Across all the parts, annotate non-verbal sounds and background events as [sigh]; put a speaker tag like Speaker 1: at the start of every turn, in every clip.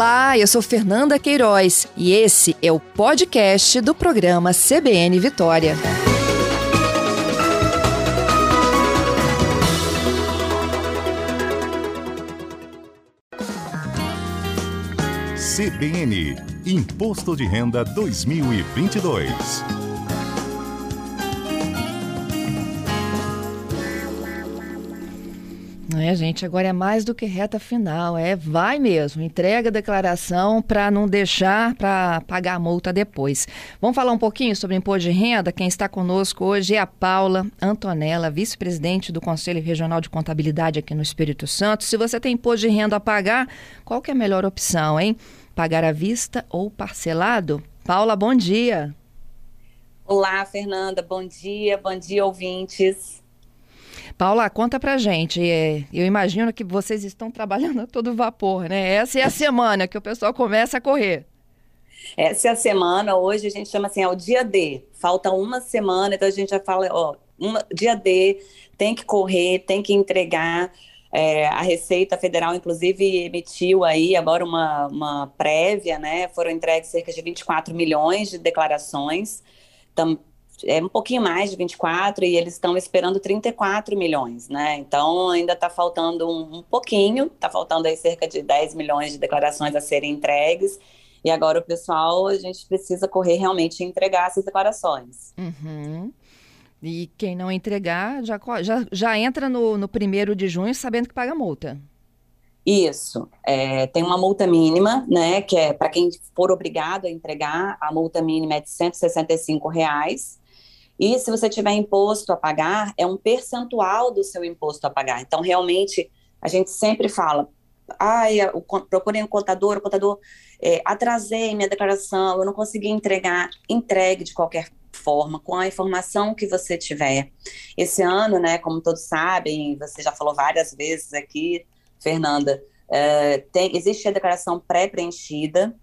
Speaker 1: Olá, eu sou Fernanda Queiroz e esse é o podcast do programa CBN Vitória.
Speaker 2: CBN Imposto de Renda 2022.
Speaker 1: É, gente, agora é mais do que reta final, é vai mesmo, entrega a declaração para não deixar para pagar a multa depois. Vamos falar um pouquinho sobre imposto de renda? Quem está conosco hoje é a Paula Antonella, vice-presidente do Conselho Regional de Contabilidade aqui no Espírito Santo. Se você tem imposto de renda a pagar, qual que é a melhor opção, hein? Pagar à vista ou parcelado? Paula, bom dia.
Speaker 3: Olá, Fernanda, bom dia, bom dia, ouvintes.
Speaker 1: Paula, conta pra gente. É, eu imagino que vocês estão [laughs] trabalhando a todo vapor, né? Essa é a semana que o pessoal começa a correr.
Speaker 3: Essa é a semana, hoje a gente chama assim, é o dia D. Falta uma semana, então a gente já fala, ó, uma, dia D, tem que correr, tem que entregar. É, a Receita Federal, inclusive, emitiu aí agora uma, uma prévia, né? Foram entregues cerca de 24 milhões de declarações. É um pouquinho mais de 24 e eles estão esperando 34 milhões, né? Então ainda está faltando um, um pouquinho, está faltando aí cerca de 10 milhões de declarações a serem entregues. E agora o pessoal, a gente precisa correr realmente e entregar essas declarações.
Speaker 1: Uhum. E quem não entregar já, já, já entra no, no primeiro de junho sabendo que paga multa.
Speaker 3: Isso. É, tem uma multa mínima, né? Que é para quem for obrigado a entregar, a multa mínima é de 165 reais. E se você tiver imposto a pagar, é um percentual do seu imposto a pagar. Então, realmente, a gente sempre fala, ai, procurem um contador, o contador, é, atrasei minha declaração, eu não consegui entregar, entregue de qualquer forma, com a informação que você tiver. Esse ano, né, como todos sabem, você já falou várias vezes aqui, Fernanda, é, tem, existe a declaração pré-preenchida,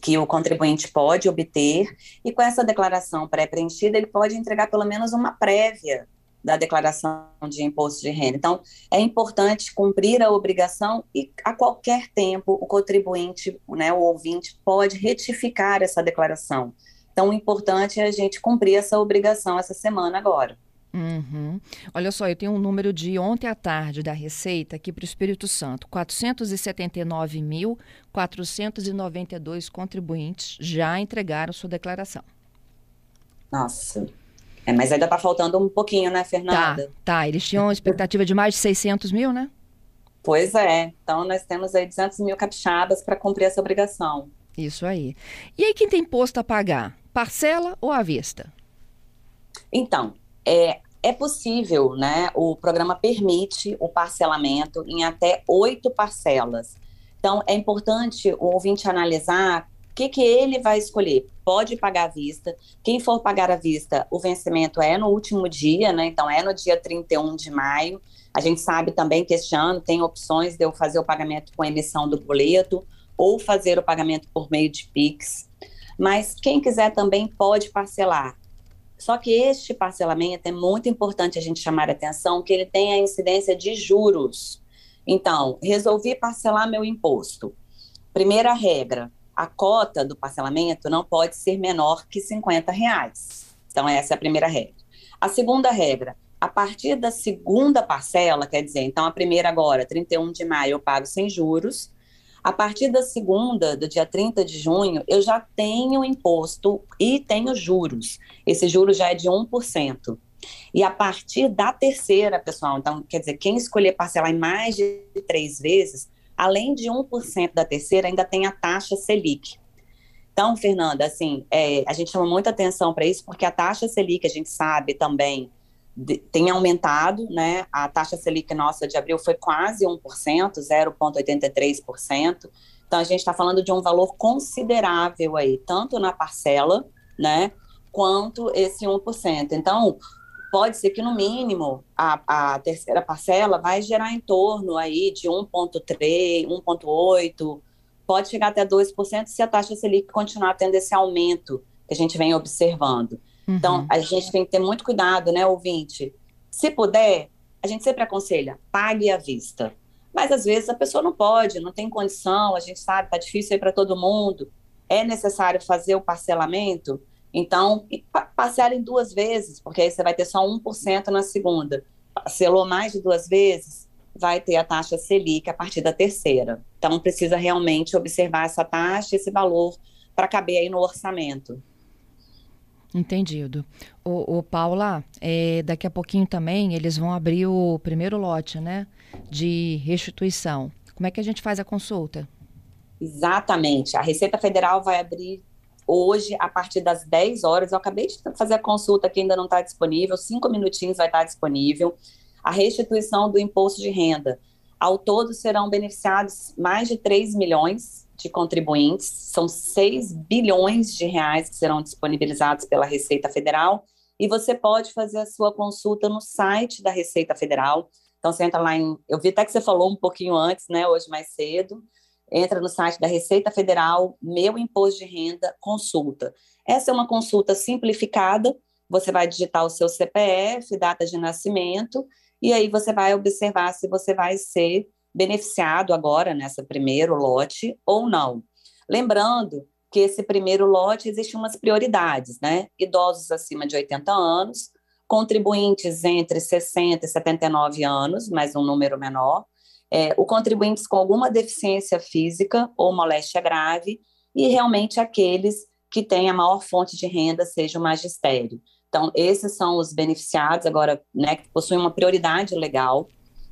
Speaker 3: que o contribuinte pode obter, e com essa declaração pré-preenchida, ele pode entregar pelo menos uma prévia da declaração de imposto de renda. Então, é importante cumprir a obrigação e, a qualquer tempo, o contribuinte, né, o ouvinte, pode retificar essa declaração. Então, o importante é a gente cumprir essa obrigação essa semana agora.
Speaker 1: Uhum. Olha só, eu tenho um número de ontem à tarde da Receita aqui para o Espírito Santo. 479.492 contribuintes já entregaram sua declaração.
Speaker 3: Nossa. É, mas ainda está faltando um pouquinho, né, Fernanda?
Speaker 1: Tá, tá. Eles tinham uma expectativa de mais de 600 mil, né?
Speaker 3: Pois é. Então, nós temos aí 200 mil capixabas para cumprir essa obrigação.
Speaker 1: Isso aí. E aí, quem tem imposto a pagar? Parcela ou à vista?
Speaker 3: Então, é, é possível, né? O programa permite o parcelamento em até oito parcelas. Então, é importante o ouvinte analisar o que, que ele vai escolher. Pode pagar à vista. Quem for pagar à vista, o vencimento é no último dia, né? Então, é no dia 31 de maio. A gente sabe também que este ano tem opções de eu fazer o pagamento com emissão do boleto ou fazer o pagamento por meio de PIX. Mas quem quiser também pode parcelar só que este parcelamento é muito importante a gente chamar a atenção que ele tem a incidência de juros. Então, resolvi parcelar meu imposto. Primeira regra, a cota do parcelamento não pode ser menor que 50 reais. Então, essa é a primeira regra. A segunda regra, a partir da segunda parcela, quer dizer, então a primeira agora, 31 de maio, eu pago sem juros, a partir da segunda, do dia 30 de junho, eu já tenho imposto e tenho juros. Esse juros já é de 1%. E a partir da terceira, pessoal, então, quer dizer, quem escolher parcelar em mais de três vezes, além de 1% da terceira, ainda tem a taxa Selic. Então, Fernanda, assim, é, a gente chama muita atenção para isso, porque a taxa Selic, a gente sabe também, tem aumentado, né? A taxa Selic nossa de abril foi quase 1%, 0,83%. Então a gente está falando de um valor considerável aí, tanto na parcela, né, quanto esse 1%. Então, pode ser que no mínimo a, a terceira parcela vai gerar em torno aí de 1,3%, 1,8%, pode chegar até 2% se a taxa Selic continuar tendo esse aumento que a gente vem observando. Então, uhum. a gente tem que ter muito cuidado, né, ouvinte? Se puder, a gente sempre aconselha, pague à vista. Mas às vezes a pessoa não pode, não tem condição, a gente sabe, está difícil aí para todo mundo. É necessário fazer o parcelamento? Então, parcela em duas vezes, porque aí você vai ter só 1% na segunda. Parcelou mais de duas vezes, vai ter a taxa Selic a partir da terceira. Então, precisa realmente observar essa taxa, esse valor, para caber aí no orçamento.
Speaker 1: Entendido. O, o Paula, é, daqui a pouquinho também eles vão abrir o primeiro lote, né, de restituição. Como é que a gente faz a consulta?
Speaker 3: Exatamente. A Receita Federal vai abrir hoje, a partir das 10 horas. Eu acabei de fazer a consulta que ainda não está disponível, cinco minutinhos vai estar disponível. A restituição do imposto de renda. Ao todo serão beneficiados mais de 3 milhões de contribuintes, são 6 bilhões de reais que serão disponibilizados pela Receita Federal, e você pode fazer a sua consulta no site da Receita Federal. Então, você entra lá em. Eu vi até que você falou um pouquinho antes, né, hoje mais cedo. Entra no site da Receita Federal, Meu Imposto de Renda, consulta. Essa é uma consulta simplificada. Você vai digitar o seu CPF, data de nascimento, e aí você vai observar se você vai ser beneficiado agora nessa primeiro lote ou não. Lembrando que esse primeiro lote existe umas prioridades, né? Idosos acima de 80 anos, contribuintes entre 60 e 79 anos, mas um número menor, é, o contribuintes com alguma deficiência física ou moléstia grave e realmente aqueles que têm a maior fonte de renda, seja o magistério. Então, esses são os beneficiados agora, né, que possuem uma prioridade legal,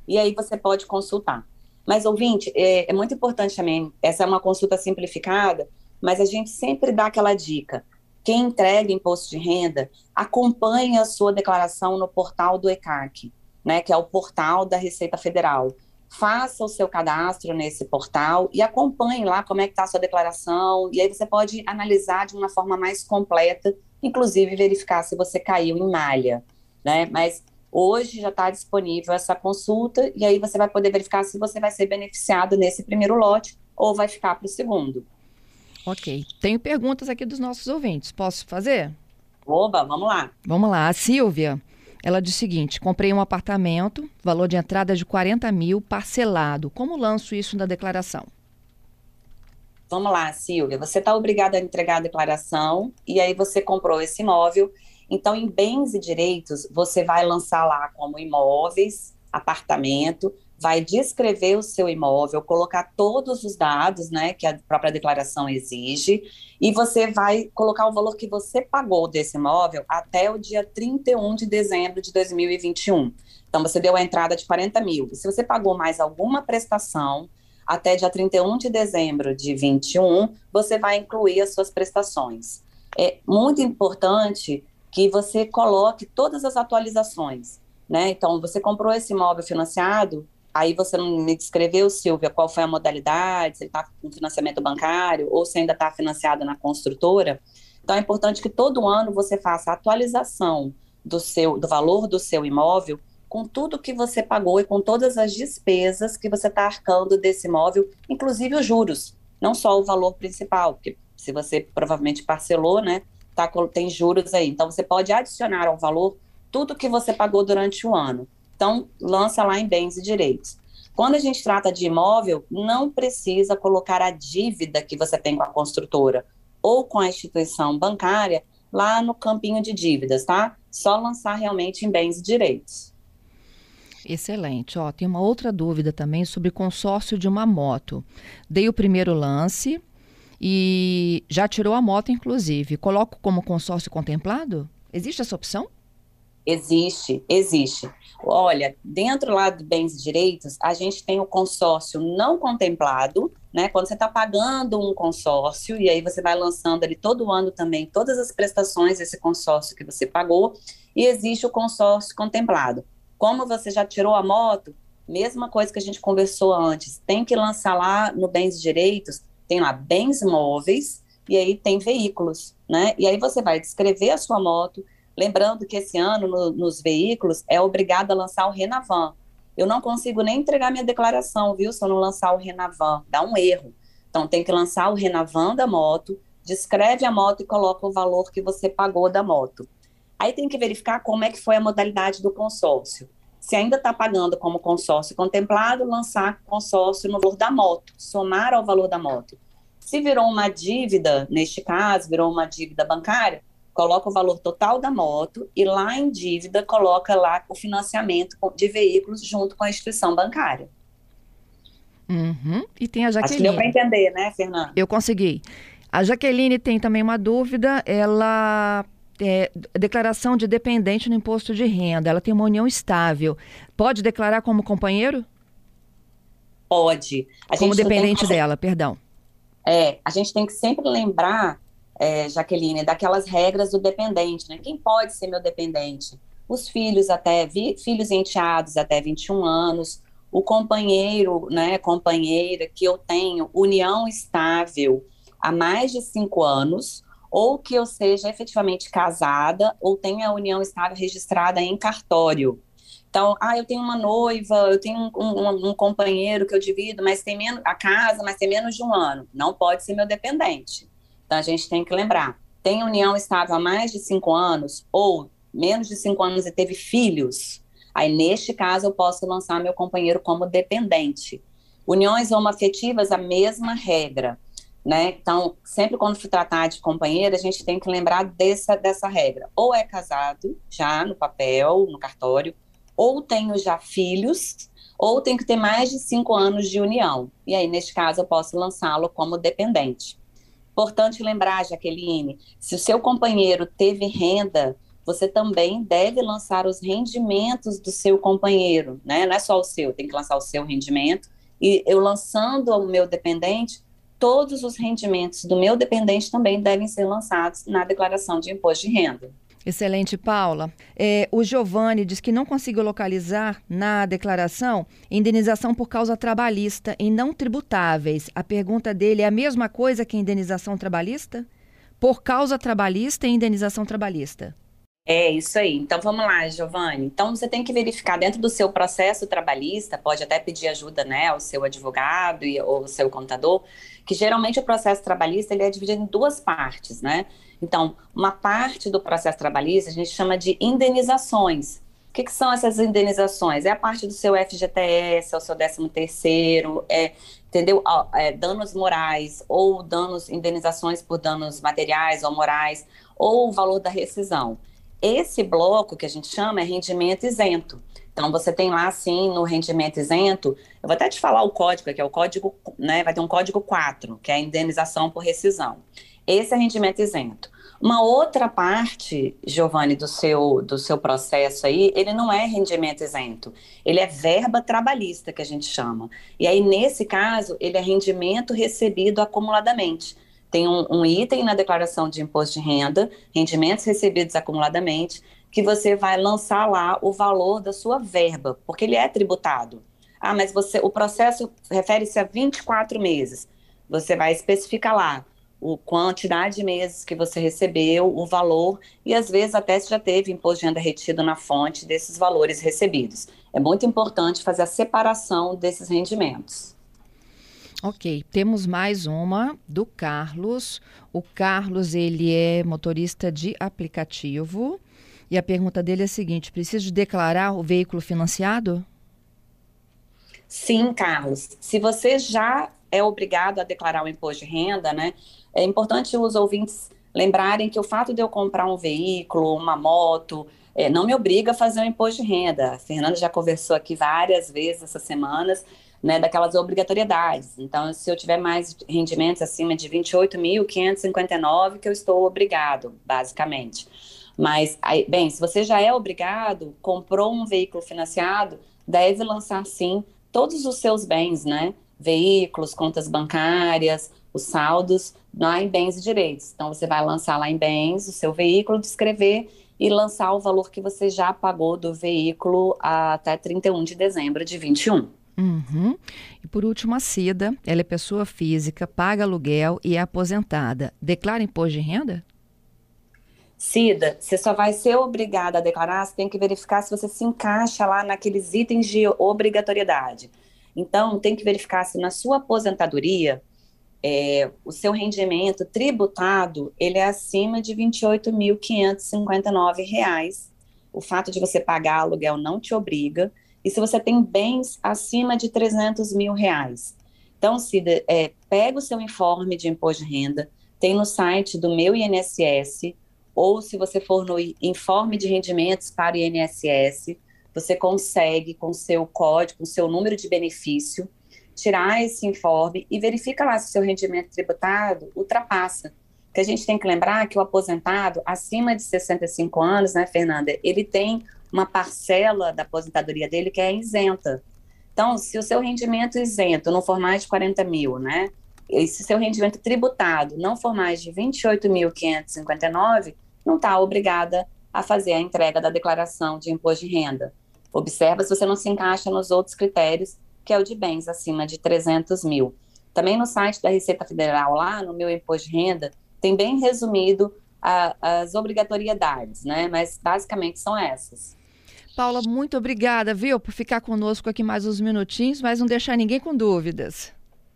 Speaker 3: e aí você pode consultar. Mas, ouvinte, é, é muito importante também, essa é uma consulta simplificada, mas a gente sempre dá aquela dica. Quem entrega imposto de renda, acompanhe a sua declaração no portal do ECAC, né, que é o portal da Receita Federal. Faça o seu cadastro nesse portal e acompanhe lá como é que está a sua declaração, e aí você pode analisar de uma forma mais completa, inclusive verificar se você caiu em malha, né? Mas Hoje já está disponível essa consulta e aí você vai poder verificar se você vai ser beneficiado nesse primeiro lote ou vai ficar para o segundo.
Speaker 1: Ok. Tenho perguntas aqui dos nossos ouvintes. Posso fazer?
Speaker 3: Oba, vamos lá.
Speaker 1: Vamos lá. A Silvia, ela diz o seguinte: comprei um apartamento, valor de entrada de 40 mil, parcelado. Como lanço isso na declaração?
Speaker 3: Vamos lá, Silvia. Você está obrigada a entregar a declaração e aí você comprou esse imóvel então, em bens e direitos, você vai lançar lá como imóveis, apartamento, vai descrever o seu imóvel, colocar todos os dados, né, que a própria declaração exige, e você vai colocar o valor que você pagou desse imóvel até o dia 31 de dezembro de 2021. Então, você deu a entrada de 40 mil. Se você pagou mais alguma prestação, até dia 31 de dezembro de 21, você vai incluir as suas prestações. É muito importante que você coloque todas as atualizações, né? Então, você comprou esse imóvel financiado, aí você não me descreveu, Silvia, qual foi a modalidade, se ele está com financiamento bancário ou se ainda está financiado na construtora. Então, é importante que todo ano você faça a atualização do, seu, do valor do seu imóvel com tudo que você pagou e com todas as despesas que você está arcando desse imóvel, inclusive os juros, não só o valor principal, porque se você provavelmente parcelou, né, tá, tem juros aí. Então, você pode adicionar ao valor tudo que você pagou durante o ano. Então, lança lá em bens e direitos. Quando a gente trata de imóvel, não precisa colocar a dívida que você tem com a construtora ou com a instituição bancária lá no campinho de dívidas, tá? Só lançar realmente em bens e direitos.
Speaker 1: Excelente. Ó, tem uma outra dúvida também sobre consórcio de uma moto. Dei o primeiro lance, e já tirou a moto, inclusive. Coloco como consórcio contemplado? Existe essa opção?
Speaker 3: Existe, existe. Olha, dentro lá do bens e direitos, a gente tem o consórcio não contemplado, né? Quando você está pagando um consórcio, e aí você vai lançando ali todo ano também todas as prestações desse consórcio que você pagou, e existe o consórcio contemplado. Como você já tirou a moto, mesma coisa que a gente conversou antes, tem que lançar lá no bens e direitos tem lá bens móveis e aí tem veículos, né? E aí você vai descrever a sua moto, lembrando que esse ano no, nos veículos é obrigado a lançar o Renavan. Eu não consigo nem entregar minha declaração, viu? Se eu não lançar o Renavan, dá um erro. Então tem que lançar o Renavan da moto, descreve a moto e coloca o valor que você pagou da moto. Aí tem que verificar como é que foi a modalidade do consórcio. Se ainda está pagando como consórcio contemplado, lançar consórcio no valor da moto, somar ao valor da moto. Se virou uma dívida, neste caso, virou uma dívida bancária, coloca o valor total da moto e lá em dívida coloca lá o financiamento de veículos junto com a instituição bancária.
Speaker 1: Uhum. E tem a Jaqueline. Acho que
Speaker 3: deu para entender, né, Fernanda?
Speaker 1: Eu consegui. A Jaqueline tem também uma dúvida. Ela é, declaração de dependente no imposto de renda. Ela tem uma união estável. Pode declarar como companheiro?
Speaker 3: Pode.
Speaker 1: A como dependente que... dela, perdão.
Speaker 3: É, a gente tem que sempre lembrar, é, Jaqueline, daquelas regras do dependente, né? Quem pode ser meu dependente? Os filhos até, vi, filhos enteados até 21 anos, o companheiro, né, companheira que eu tenho união estável há mais de cinco anos, ou que eu seja efetivamente casada ou tenha a união estável registrada em cartório. Então, ah, eu tenho uma noiva, eu tenho um, um, um, companheiro que eu divido, mas tem menos a casa, mas tem menos de um ano. Não pode ser meu dependente. Então a gente tem que lembrar: tem união estável há mais de cinco anos ou menos de cinco anos e teve filhos. Aí neste caso eu posso lançar meu companheiro como dependente. Uniões homoafetivas a mesma regra. Né? Então, sempre quando se tratar de companheiro, a gente tem que lembrar dessa, dessa regra. Ou é casado, já no papel, no cartório, ou tenho já filhos, ou tem que ter mais de cinco anos de união. E aí, neste caso, eu posso lançá-lo como dependente. Importante lembrar, Jaqueline, se o seu companheiro teve renda, você também deve lançar os rendimentos do seu companheiro, né? Não é só o seu, tem que lançar o seu rendimento. E eu lançando o meu dependente, todos os rendimentos do meu dependente também devem ser lançados na declaração de imposto de renda.
Speaker 1: Excelente, Paula. É, o Giovanni diz que não conseguiu localizar na declaração indenização por causa trabalhista e não tributáveis. A pergunta dele é a mesma coisa que indenização trabalhista? Por causa trabalhista e indenização trabalhista.
Speaker 3: É isso aí. Então vamos lá, Giovanni. Então você tem que verificar dentro do seu processo trabalhista, pode até pedir ajuda, né, ao seu advogado e, ou ao seu contador, que geralmente o processo trabalhista ele é dividido em duas partes, né? Então, uma parte do processo trabalhista a gente chama de indenizações. O que, que são essas indenizações? É a parte do seu FGTS, é o seu 13 terceiro, é, entendeu? É, danos morais ou danos, indenizações por danos materiais ou morais, ou o valor da rescisão. Esse bloco que a gente chama é rendimento isento. Então, você tem lá, assim, no rendimento isento, eu vou até te falar o código, que é o código, né, vai ter um código 4, que é a indenização por rescisão. Esse é rendimento isento. Uma outra parte, Giovanni, do seu, do seu processo aí, ele não é rendimento isento, ele é verba trabalhista, que a gente chama. E aí, nesse caso, ele é rendimento recebido acumuladamente. Tem um, um item na declaração de imposto de renda, rendimentos recebidos acumuladamente, que você vai lançar lá o valor da sua verba, porque ele é tributado. Ah, mas você, o processo refere-se a 24 meses. Você vai especificar lá o quantidade de meses que você recebeu, o valor, e às vezes até se já teve imposto de renda retido na fonte desses valores recebidos. É muito importante fazer a separação desses rendimentos.
Speaker 1: Ok, temos mais uma do Carlos. O Carlos, ele é motorista de aplicativo. E a pergunta dele é a seguinte: preciso declarar o veículo financiado?
Speaker 3: Sim, Carlos. Se você já é obrigado a declarar o imposto de renda, né? É importante os ouvintes lembrarem que o fato de eu comprar um veículo, uma moto, é, não me obriga a fazer o imposto de renda. A Fernanda já conversou aqui várias vezes essas semanas, né, daquelas obrigatoriedades. Então, se eu tiver mais rendimentos acima de 28.559, que eu estou obrigado, basicamente. Mas, aí, bem, se você já é obrigado, comprou um veículo financiado, deve lançar sim todos os seus bens, né? veículos, contas bancárias, os saldos lá em bens e direitos. Então você vai lançar lá em bens o seu veículo, descrever e lançar o valor que você já pagou do veículo até 31 de dezembro de 21.
Speaker 1: Uhum. E por último, a Cida, ela é pessoa física, paga aluguel e é aposentada. Declara imposto de renda?
Speaker 3: Cida, você só vai ser obrigada a declarar, você tem que verificar se você se encaixa lá naqueles itens de obrigatoriedade. Então, tem que verificar se na sua aposentadoria é, o seu rendimento tributado ele é acima de R$ 28.559 o fato de você pagar aluguel não te obriga, e se você tem bens acima de 300 mil reais. Então, se é, pega o seu informe de imposto de renda, tem no site do meu INSS, ou se você for no informe de rendimentos para o INSS, você consegue, com seu código, com seu número de benefício, tirar esse informe e verifica lá se o seu rendimento tributado ultrapassa. Porque a gente tem que lembrar que o aposentado acima de 65 anos, né, Fernanda, ele tem uma parcela da aposentadoria dele que é isenta. Então, se o seu rendimento isento não for mais de 40 mil, né, e se seu rendimento tributado não for mais de 28.559, não está obrigada a fazer a entrega da declaração de imposto de renda. Observa se você não se encaixa nos outros critérios, que é o de bens acima de 300 mil. Também no site da Receita Federal, lá no meu imposto de renda, tem bem resumido a, as obrigatoriedades, né? Mas basicamente são essas.
Speaker 1: Paula, muito obrigada, viu, por ficar conosco aqui mais uns minutinhos, mas não deixar ninguém com dúvidas.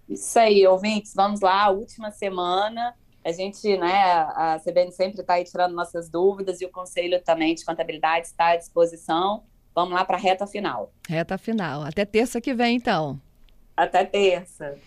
Speaker 3: Isso aí, ouvintes, vamos lá, última semana. A gente, né, a CBN sempre está aí tirando nossas dúvidas e o Conselho também de Contabilidade está à disposição. Vamos lá para a reta final.
Speaker 1: Reta final. Até terça que vem, então.
Speaker 3: Até terça.